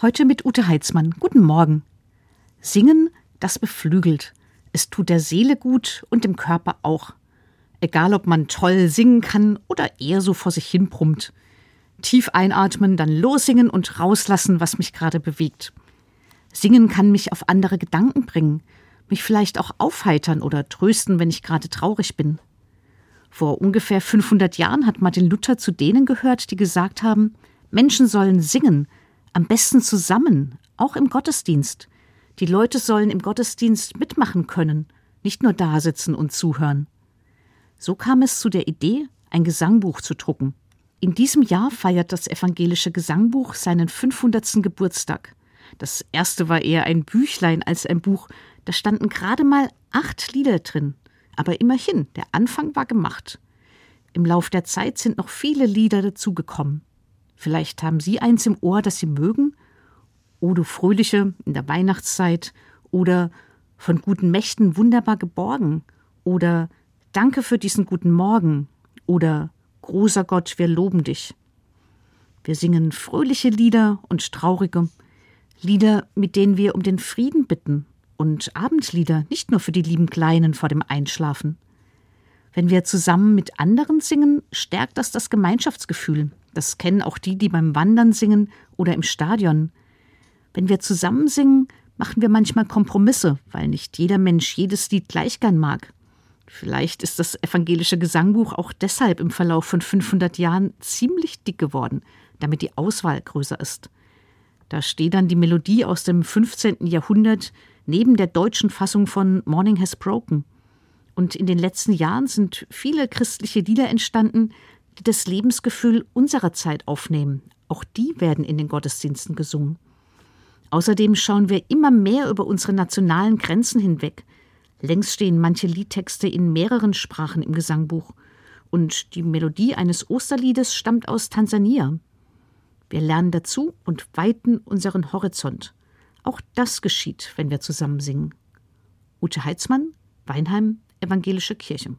Heute mit Ute Heitzmann. Guten Morgen. Singen, das beflügelt. Es tut der Seele gut und dem Körper auch. Egal, ob man toll singen kann oder eher so vor sich hin brummt. Tief einatmen, dann lossingen und rauslassen, was mich gerade bewegt. Singen kann mich auf andere Gedanken bringen, mich vielleicht auch aufheitern oder trösten, wenn ich gerade traurig bin. Vor ungefähr 500 Jahren hat Martin Luther zu denen gehört, die gesagt haben, Menschen sollen singen, am besten zusammen, auch im Gottesdienst. Die Leute sollen im Gottesdienst mitmachen können, nicht nur dasitzen und zuhören. So kam es zu der Idee, ein Gesangbuch zu drucken. In diesem Jahr feiert das evangelische Gesangbuch seinen 500. Geburtstag. Das erste war eher ein Büchlein als ein Buch. Da standen gerade mal acht Lieder drin. Aber immerhin, der Anfang war gemacht. Im Lauf der Zeit sind noch viele Lieder dazugekommen. Vielleicht haben Sie eins im Ohr, das Sie mögen? O du Fröhliche in der Weihnachtszeit oder von guten Mächten wunderbar geborgen oder Danke für diesen guten Morgen oder Großer Gott, wir loben dich. Wir singen fröhliche Lieder und traurige, Lieder, mit denen wir um den Frieden bitten und Abendlieder, nicht nur für die lieben Kleinen vor dem Einschlafen. Wenn wir zusammen mit anderen singen, stärkt das das Gemeinschaftsgefühl. Das kennen auch die, die beim Wandern singen oder im Stadion. Wenn wir zusammen singen, machen wir manchmal Kompromisse, weil nicht jeder Mensch jedes Lied gleich gern mag. Vielleicht ist das evangelische Gesangbuch auch deshalb im Verlauf von 500 Jahren ziemlich dick geworden, damit die Auswahl größer ist. Da steht dann die Melodie aus dem 15. Jahrhundert neben der deutschen Fassung von Morning Has Broken. Und in den letzten Jahren sind viele christliche Lieder entstanden, die das Lebensgefühl unserer Zeit aufnehmen. Auch die werden in den Gottesdiensten gesungen. Außerdem schauen wir immer mehr über unsere nationalen Grenzen hinweg. Längst stehen manche Liedtexte in mehreren Sprachen im Gesangbuch. Und die Melodie eines Osterliedes stammt aus Tansania. Wir lernen dazu und weiten unseren Horizont. Auch das geschieht, wenn wir zusammen singen. Ute Heitzmann, Weinheim, Evangelische Kirche.